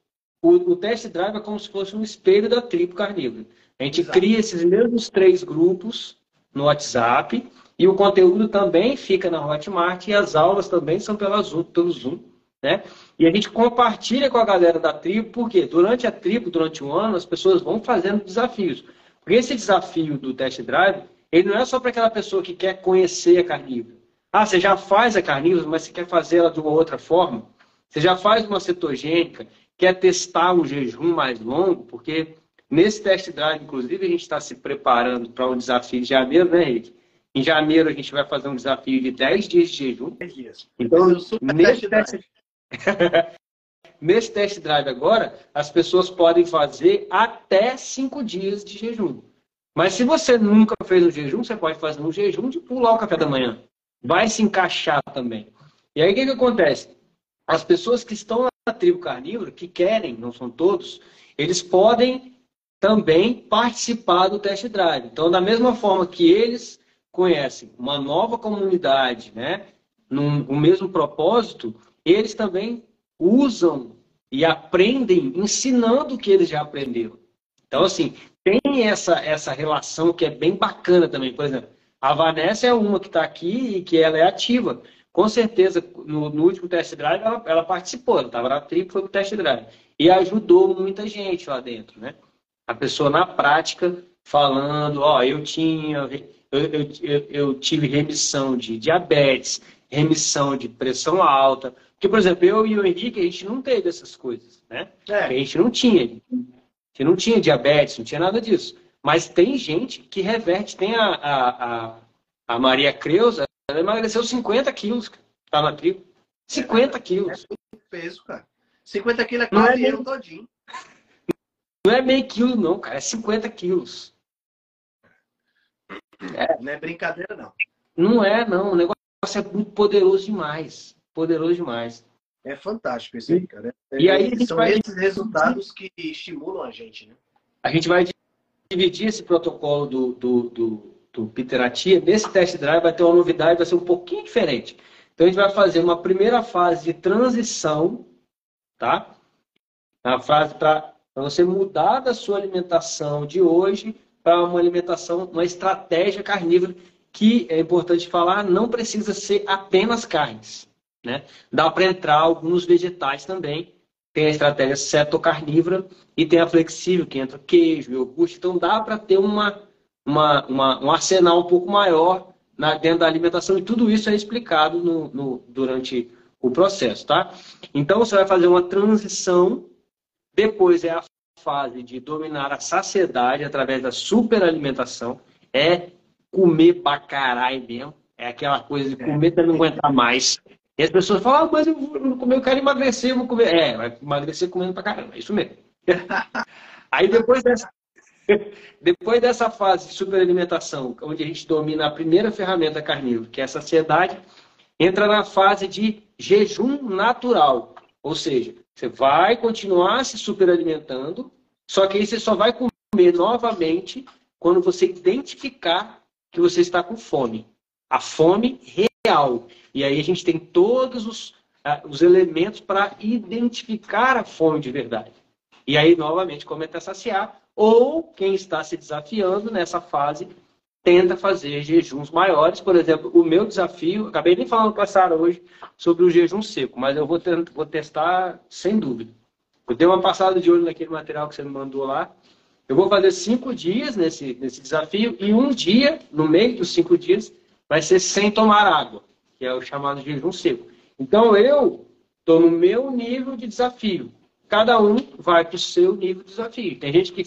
o, o teste drive é como se fosse um espelho da tribo carnívora. A gente Exato. cria esses mesmos três grupos no WhatsApp e o conteúdo também fica na Hotmart e as aulas também são pela Zoom, pelo Zoom. Né? E a gente compartilha com a galera da tribo, porque durante a tribo, durante um ano, as pessoas vão fazendo desafios. Porque esse desafio do test drive, ele não é só para aquela pessoa que quer conhecer a carnívora. Ah, você já faz a carnívora, mas você quer fazer ela de uma outra forma? Você já faz uma cetogênica, quer testar um jejum mais longo, porque nesse test drive, inclusive, a gente está se preparando para um desafio de janeiro, né, Henrique? Em janeiro a gente vai fazer um desafio de 10 dias de jejum. 10 dias. Então, nesse test, [laughs] nesse test drive agora, as pessoas podem fazer até 5 dias de jejum. Mas se você nunca fez um jejum, você pode fazer um jejum de pular o café da manhã. Vai se encaixar também. E aí o que, que acontece? As pessoas que estão na tribo carnívora, que querem, não são todos, eles podem também participar do test drive. Então, da mesma forma que eles conhecem uma nova comunidade, né, num, o mesmo propósito, eles também usam e aprendem ensinando o que eles já aprenderam. Então, assim, tem essa, essa relação que é bem bacana também. Por exemplo, a Vanessa é uma que está aqui e que ela é ativa. Com certeza, no, no último test drive, ela, ela participou. Ela estava na tribo, foi para o test drive. E ajudou muita gente lá dentro, né? A pessoa na prática falando, ó, eu tinha eu, eu, eu, tive remissão de diabetes, remissão de pressão alta. Porque, por exemplo, eu e o Henrique, a gente não teve essas coisas, né? É. A gente não tinha. A gente não tinha diabetes, não tinha nada disso. Mas tem gente que reverte. Tem a, a, a, a Maria Creuza, ela emagreceu 50 quilos, tá na tribo. 50 é, quilos. É peso, cara. 50 quilos é quase é eu todinho. Não é meio quilo, não, cara. É 50 quilos. É. Não é brincadeira, não. Não é, não. O negócio é muito poderoso demais. Poderoso demais. É fantástico isso aí, cara. É, e aí são vai... esses resultados que estimulam a gente, né? A gente vai dividir esse protocolo do, do, do, do Piteratia. Nesse test drive vai ter uma novidade, vai ser um pouquinho diferente. Então a gente vai fazer uma primeira fase de transição, tá? A fase para você mudar da sua alimentação de hoje para uma alimentação, uma estratégia carnívora que é importante falar, não precisa ser apenas carnes. Né? Dá para entrar alguns vegetais também. tem a estratégia cetocarnívora e tem a flexível, que entra queijo, iogurte. Então dá para ter uma, uma, uma, um arsenal um pouco maior na, dentro da alimentação e tudo isso é explicado no, no, durante o processo, tá? Então você vai fazer uma transição, depois é a fase de dominar a saciedade através da superalimentação, é comer pra caralho mesmo, é aquela coisa de comer até não aguentar mais. E as pessoas falam, ah, mas eu, vou, eu quero emagrecer, eu vou comer. É, vai emagrecer comendo pra caramba, é isso mesmo. [laughs] Aí depois dessa, [laughs] depois dessa fase de superalimentação, onde a gente domina a primeira ferramenta carnívora, que é a saciedade, entra na fase de jejum natural. Ou seja, você vai continuar se superalimentando, só que aí você só vai comer novamente quando você identificar que você está com fome. A fome real. E aí a gente tem todos os, uh, os elementos para identificar a fome de verdade. E aí, novamente, como é saciar, ou quem está se desafiando nessa fase tenta fazer jejuns maiores. Por exemplo, o meu desafio, acabei nem falando com a Sara hoje sobre o jejum seco, mas eu vou, tentar, vou testar sem dúvida. Eu dei uma passada de olho naquele material que você me mandou lá. Eu vou fazer cinco dias nesse, nesse desafio e um dia, no meio dos cinco dias, vai ser sem tomar água que é o chamado jejum seco. Então eu estou no meu nível de desafio. Cada um vai para o seu nível de desafio. Tem gente que,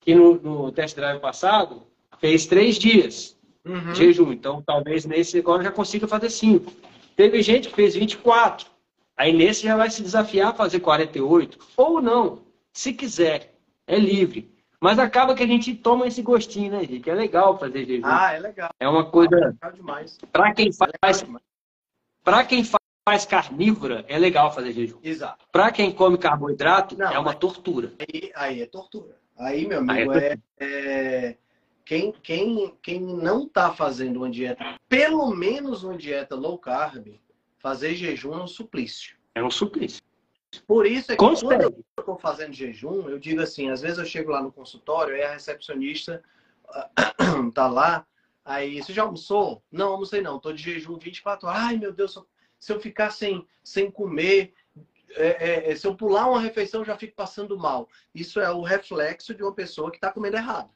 que no, no test drive passado fez três dias uhum. de jejum. Então talvez nesse agora já consiga fazer cinco. Teve gente que fez 24. Aí nesse já vai se desafiar a fazer 48. Ou não, se quiser. É livre. Mas acaba que a gente toma esse gostinho, né, gente? É legal fazer jejum. Ah, é legal. É uma coisa. É Para quem faz, para quem faz carnívora, é legal fazer jejum. Exato. Para quem come carboidrato, não, é uma tortura. Aí, aí, é tortura. Aí, meu amigo, aí é, é, é, quem, quem, quem não está fazendo uma dieta, pelo menos uma dieta low carb, fazer jejum é um suplício. É um suplício. Por isso é que quando eu estou fazendo jejum, eu digo assim, às vezes eu chego lá no consultório e a recepcionista [clears throat] tá lá, Aí, você já almoçou? Não, almocei não. Tô de jejum 24 horas. Ai, meu Deus, se eu ficar sem, sem comer, é, é, é, se eu pular uma refeição, já fico passando mal. Isso é o reflexo de uma pessoa que está comendo errado.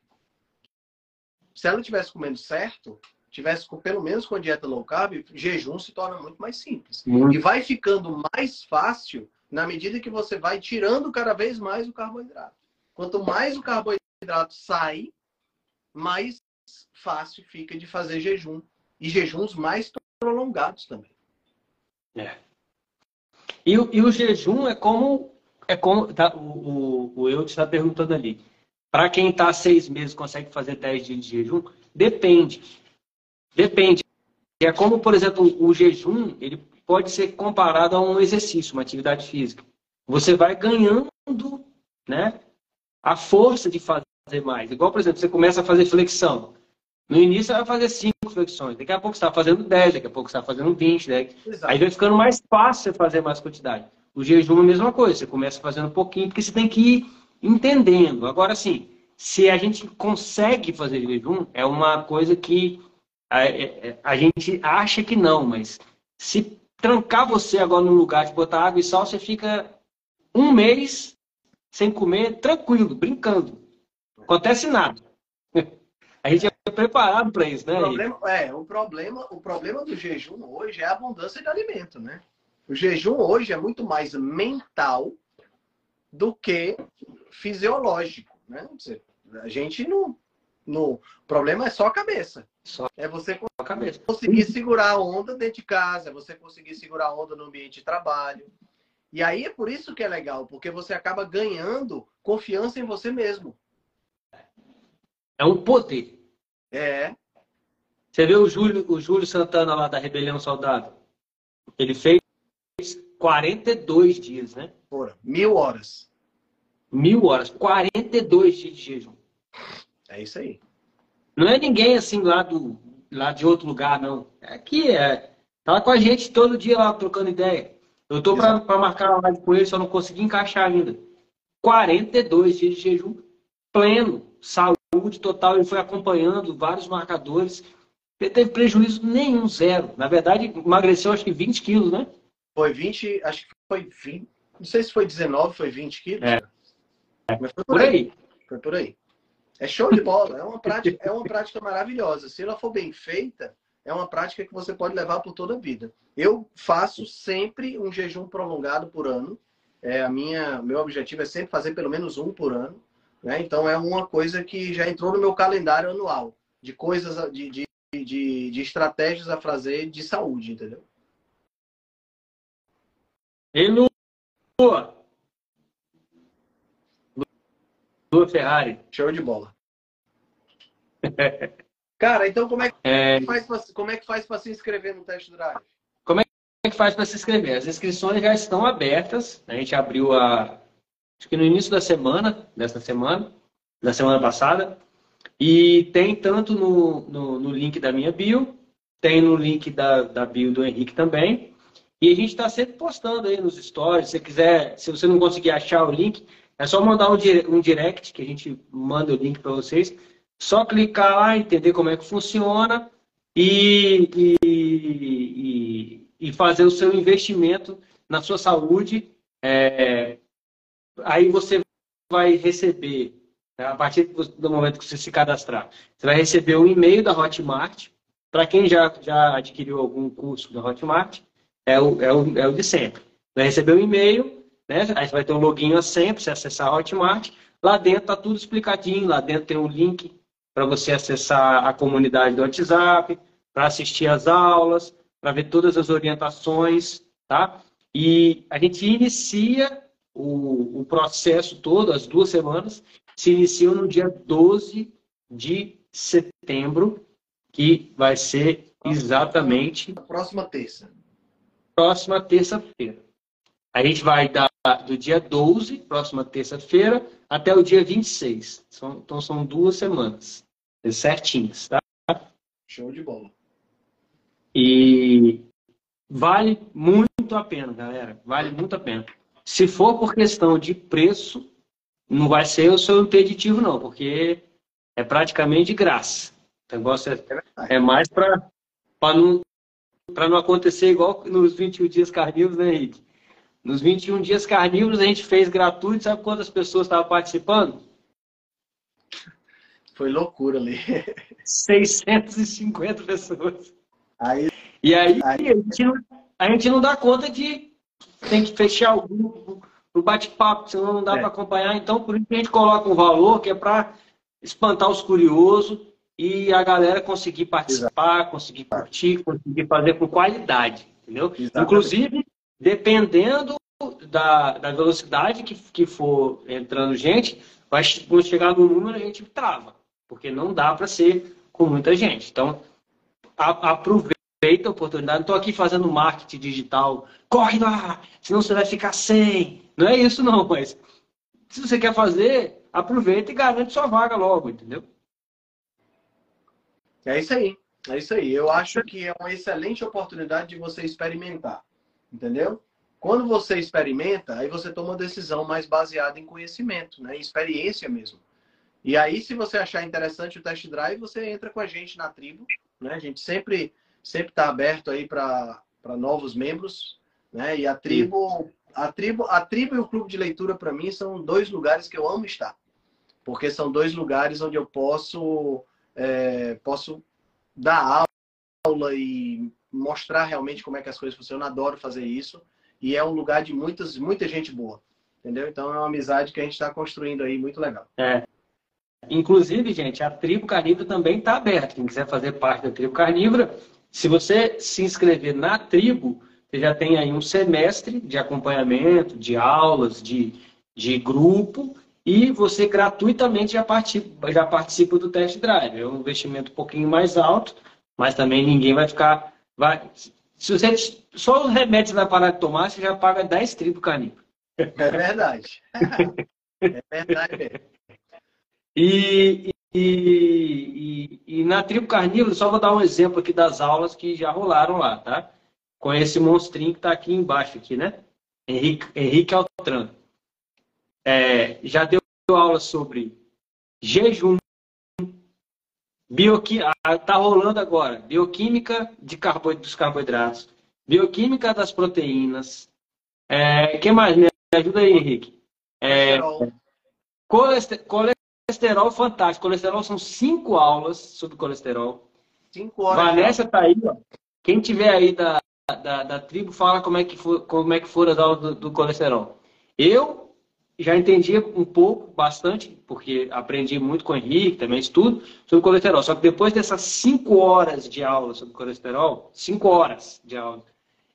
Se ela estivesse comendo certo, tivesse com, pelo menos com dieta low carb, jejum se torna muito mais simples. Uhum. E vai ficando mais fácil na medida que você vai tirando cada vez mais o carboidrato. Quanto mais o carboidrato sai, mais fácil fica de fazer jejum. E jejuns mais prolongados também. É. E, e o jejum é como. É como tá, o, o, o eu está perguntando ali. Para quem está seis meses consegue fazer dez dias de jejum? Depende. Depende. É como, por exemplo, o jejum, ele pode ser comparado a um exercício, uma atividade física. Você vai ganhando né, a força de fazer mais. Igual, por exemplo, você começa a fazer flexão. No início você vai fazer cinco flexões, daqui a pouco você está fazendo 10, daqui a pouco você está fazendo 20, né? aí vai ficando mais fácil você fazer mais quantidade. O jejum é a mesma coisa, você começa fazendo um pouquinho, porque você tem que ir entendendo. Agora, sim, se a gente consegue fazer jejum, é uma coisa que a, é, é, a, gente acha que não, mas se trancar você agora num lugar de botar água e sal, você fica um mês sem comer, tranquilo, brincando. Não acontece nada. [laughs] A gente é preparado para isso, né? O problema, é, o problema, o problema do jejum hoje é a abundância de alimento, né? O jejum hoje é muito mais mental do que fisiológico, né? A gente não, não, o problema é só a cabeça. Só é você a cabeça. conseguir segurar a onda dentro de casa, é você conseguir segurar a onda no ambiente de trabalho. E aí é por isso que é legal, porque você acaba ganhando confiança em você mesmo. É um poder. É. Você vê o Júlio, o Júlio Santana lá da Rebelião Saudável? Ele fez 42 dias, né? Porra, mil horas. Mil horas. 42 dias de jejum. É isso aí. Não é ninguém assim lá, do, lá de outro lugar, não. Aqui é. Tá com a gente todo dia lá trocando ideia. Eu tô para marcar uma live com ele, só não consegui encaixar ainda. 42 dias de jejum pleno, saúde saúde total, ele foi acompanhando vários marcadores. Ele teve prejuízo nenhum, zero. Na verdade, emagreceu acho que 20 quilos, né? Foi 20, acho que foi 20, não sei se foi 19, foi 20 quilos. É. Mas foi Por aí. Foi por aí. É show de bola, é uma prática, é uma prática maravilhosa. Se ela for bem feita, é uma prática que você pode levar por toda a vida. Eu faço sempre um jejum prolongado por ano. É, a minha, meu objetivo é sempre fazer pelo menos um por ano. Né? Então é uma coisa que já entrou no meu calendário anual de coisas, de, de, de, de estratégias a fazer de saúde, entendeu? Ei, Lua! Lua Ferrari. Show de bola. [laughs] Cara, então como é que É, faz pra, como é que faz para se inscrever no test drive? como é que faz para se inscrever? As inscrições já estão abertas. A gente abriu a. Acho que no início da semana, desta semana, da semana passada. E tem tanto no, no, no link da minha bio, tem no link da, da bio do Henrique também. E a gente está sempre postando aí nos stories. Se você quiser, se você não conseguir achar o link, é só mandar um, dire- direct que a gente manda o link para vocês. Só clicar lá, entender como é que funciona e, e, e, e fazer o seu investimento na sua saúde. É, aí você vai receber, né, a partir do momento que você se cadastrar, você vai receber um e-mail da Hotmart. Para quem já, já adquiriu algum curso da Hotmart, é o, é o, é o de sempre. Vai receber um e-mail, né? aí você vai ter um login a sempre, você acessar a Hotmart. Lá dentro está tudo explicadinho, lá dentro tem um link para você acessar a comunidade do WhatsApp, para assistir às aulas, para ver todas as orientações, tá? E a gente inicia o, o processo todo, as duas semanas, se iniciam no dia 12 de setembro, que vai ser exatamente Na próxima terça. Próxima terça-feira. A gente vai dar do dia 12, próxima terça-feira, até o dia 26. São, então são duas semanas certinhas, tá? Show de bola. E vale muito a pena, galera. Vale muito a pena. Se for por questão de preço, não vai ser o seu impeditivo, não, porque é praticamente de graça. O negócio é, é mais para não, pra não acontecer igual nos 21 dias carnívoros, né, Henrique? Nos 21 dias carnívoros a gente fez gratuito, sabe quantas pessoas estavam participando? Foi loucura ali. [laughs] 650 pessoas. Aí, E aí, Aí- a, gente não, a gente não dá conta de tem que fechar o grupo o bate-papo, senão não dá É. para acompanhar. Então, por isso que a gente coloca um valor que é para espantar os curiosos e a galera conseguir participar, conseguir curtir, conseguir fazer com qualidade, entendeu? Exatamente. Inclusive, dependendo da, da velocidade que, que for entrando gente, vai, quando chegar no número a gente trava, porque não dá para ser com muita gente. Então, a- aproveita a oportunidade. Não estou aqui fazendo marketing digital. Corre lá, senão você vai ficar sem. Não é isso não, mas se você quer fazer, aproveita e garante sua vaga logo, entendeu? É isso aí. É isso aí. Eu acho que é uma excelente oportunidade de você experimentar. Entendeu? Quando você experimenta, aí você toma uma decisão mais baseada em conhecimento, né? em experiência mesmo. E aí, se você achar interessante o test drive, você entra com a gente na tribo. Né? A gente sempre sempre está aberto aí para novos membros. Né? E a tribo, a tribo, a tribo e o clube de leitura, para mim, são dois lugares que eu amo estar. Porque são dois lugares onde eu posso, é, posso dar aula e mostrar realmente como é que as coisas funcionam. Eu adoro fazer isso. E é um lugar de muitas, muita gente boa. Entendeu? Então é uma amizade que a gente está construindo aí, muito legal. É. Inclusive, gente, a tribo carnívora também está aberta. Quem quiser fazer parte da tribo carnívora, se você se inscrever na tribo, você já tem aí um semestre de acompanhamento, de aulas, de, de grupo, e você gratuitamente já participa, já participa do test drive. É um investimento um pouquinho mais alto, mas também ninguém vai ficar. Vai, se você só os remédios vai parar de tomar, você já paga 10 tribos carnívoros. É verdade. [laughs] é verdade mesmo. E, e, e, e na tribo carnívora, só vou dar um exemplo aqui das aulas que já rolaram lá, tá? Com esse monstrinho que está aqui embaixo, aqui, né? Henrique, Henrique Altran. É, já deu aula sobre jejum, bioquímica, tá rolando agora, bioquímica de carbo, dos carboidratos, bioquímica das proteínas, é, que mais? ajuda aí, Henrique. É, colesterol. colesterol fantástico. Colesterol são cinco aulas sobre colesterol. Cinco horas. Vanessa tá aí, ó. Quem tiver aí da, da, da, tribo, fala como é que, for, como é que foram as aulas do, do colesterol. Eu já entendi um pouco, bastante, porque aprendi muito com o Henrique, também estudo, sobre colesterol. Só que depois dessas cinco horas de aula sobre colesterol, cinco horas de aula,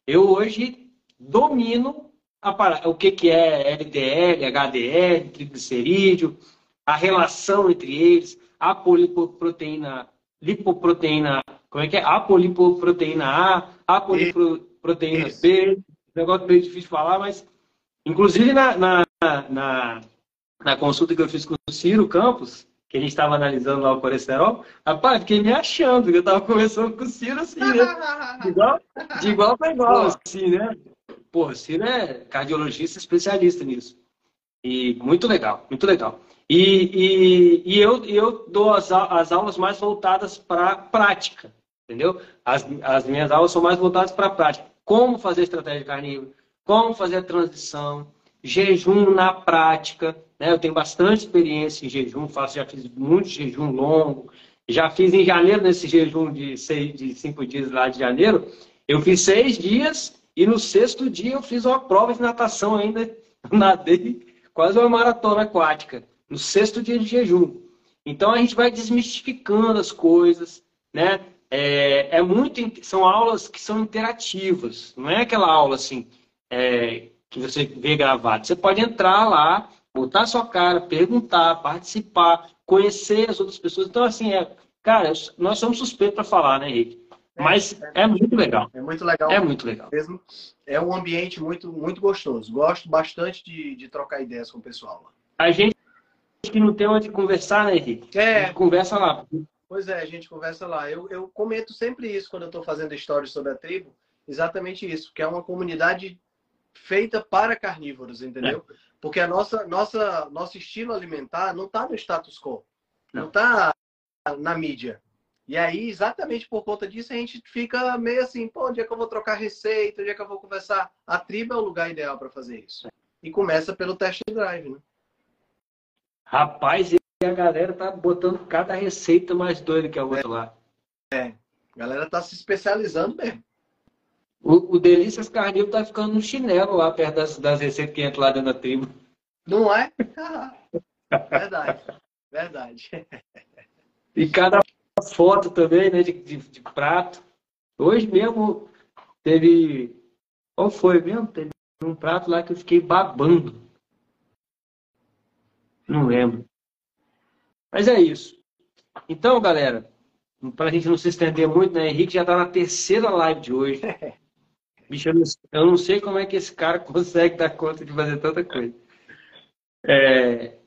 eu hoje domino a, o que, que é LDL, HDL, triglicerídeo, a relação entre eles, a polipoproteína, lipoproteína, como é que é? A polipoproteína A, a polipoproteína B, negócio meio difícil de falar, mas inclusive na, na, na, na consulta que eu fiz com o Ciro Campos, que a gente estava analisando lá o colesterol, rapaz, fiquei me achando, que eu estava conversando com o Ciro assim, né? De igual, de igual para igual, assim, né? Pô, o Ciro é cardiologista especialista nisso. E muito legal, muito legal. E, e, e eu, eu dou as, as aulas mais voltadas para a prática, entendeu? As, as minhas aulas são mais voltadas para a prática. Como fazer estratégia carnívora, como fazer a transição, jejum na prática. Né? Eu tenho bastante experiência em jejum, faço, já fiz muito jejum longo. Já fiz em janeiro, nesse jejum de, seis, de cinco dias lá de janeiro, eu fiz seis dias e no sexto dia eu fiz uma prova de natação ainda. [laughs] Nadei quase uma maratona aquática. No sexto dia de jejum. Então a gente vai desmistificando as coisas, né? É, é muito, são aulas que são interativas. Não é aquela aula assim é, que você vê gravado. Você pode entrar lá, botar sua cara, perguntar, participar, conhecer as outras pessoas. Então assim é, cara, nós somos suspeitos para falar, né, Henrique? Mas é, é, muito legal. É muito legal. É muito legal. Mesmo. É um ambiente muito, muito gostoso. Gosto bastante de, de trocar ideias com o pessoal lá. A gente que não tem onde conversar, né, Henrique? É. conversa lá. Pois é, a gente conversa lá. Eu, eu comento sempre isso quando eu estou fazendo histórias sobre a tribo. Exatamente isso, que é uma comunidade feita para carnívoros, entendeu? É. Porque a nossa, nossa, nosso estilo alimentar não está no status quo. Não está na mídia. E aí, exatamente por conta disso, a gente fica meio assim, pô, onde é que eu vou trocar receita? Onde é que eu vou conversar? A tribo é o lugar ideal para fazer isso. E começa pelo test drive, né? Rapaz, e a galera tá botando cada receita mais doida que a outra é. lá. É, a galera tá se especializando mesmo. O, o Delícias Carnívoro tá ficando no chinelo lá perto das, das receitas que entra lá dentro da tribo. Não é? verdade, verdade. E cada foto também, né, de, de, de, prato. Hoje mesmo teve. Qual foi mesmo? Teve um prato lá que eu fiquei babando. Não lembro. Mas é isso. Então, galera, para a gente não se estender muito, né? Henrique já está na terceira live de hoje. [laughs] Bicho, eu não, sei como é que esse cara [laughs] consegue dar conta de fazer tanta coisa. É,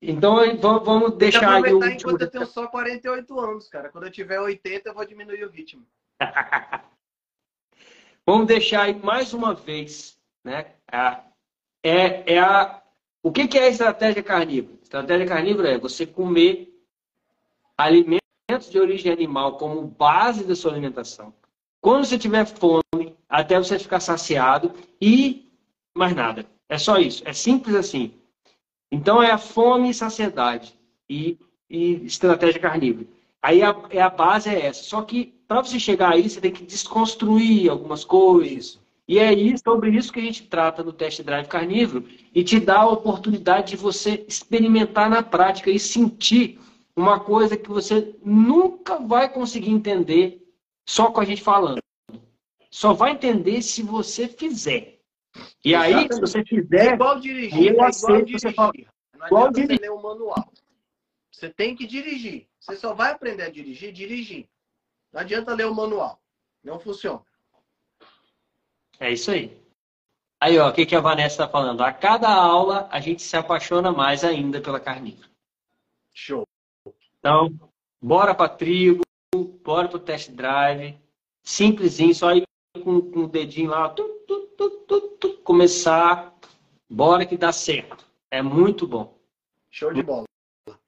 então, vamos deixar aí o último... enquanto eu tenho só 48 anos, cara. Quando eu tiver 80, eu vou diminuir o ritmo. [laughs] vamos deixar aí mais uma vez, né? É, é a... O que, que é a estratégia carnívora? Estratégia carnívora é você comer alimentos de origem animal como base da sua alimentação. Quando você tiver fome, até você ficar saciado e mais nada. É só isso. É simples assim. Então é a fome e saciedade e, e estratégia carnívora. Aí a, é a base é essa. Só que para você chegar aí, você tem que desconstruir algumas coisas. E é isso, sobre isso que a gente trata no test drive carnívoro e te dá a oportunidade de você experimentar na prática e sentir uma coisa que você nunca vai conseguir entender só com a gente falando. Só vai entender se você fizer. E aí, se você fizer, é igual dirigir, eu é igual dirigir. Você fala, não igual dirigir. você ler o manual. Você tem que dirigir. Você só vai aprender a dirigir dirigir. Não adianta ler o manual. Não funciona. É isso aí. Aí, ó, o que, que a Vanessa está falando? A cada aula a gente se apaixona mais ainda pela carnívora. Show. Então, bora para tribo, bora para o test drive. Simplesinho, só ir com, com o dedinho lá, tu, tu, tu, começar, bora que dá certo. É muito bom. Show de bola.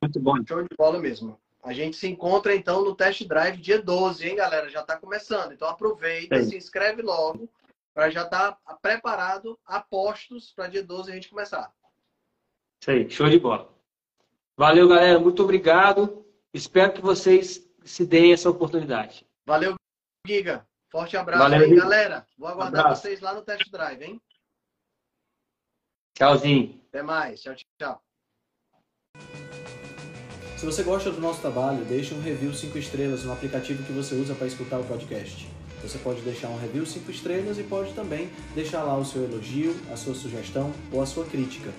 Muito bom. Show de bola mesmo. A gente se encontra então no test drive dia 12, hein, galera? Já está começando. Então aproveita, é. se inscreve logo, para já estar tá preparado, a postos para dia 12 a gente começar. Isso aí, show de bola. Valeu, galera. Muito obrigado. Espero que vocês se deem essa oportunidade. Valeu, Giga. Forte abraço Valeu, aí, galera. Vou aguardar abraço. vocês lá no test drive, hein? Tchauzinho. Até mais. Tchau, tchau. Se você gosta do nosso trabalho, deixe um review 5 estrelas no aplicativo que você usa para escutar o podcast. Você pode deixar um review 5 estrelas e pode também deixar lá o seu elogio, a sua sugestão ou a sua crítica.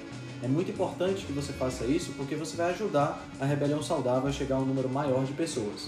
É muito importante que você faça isso porque você vai ajudar a Rebelião Saudável a chegar a um número maior de pessoas.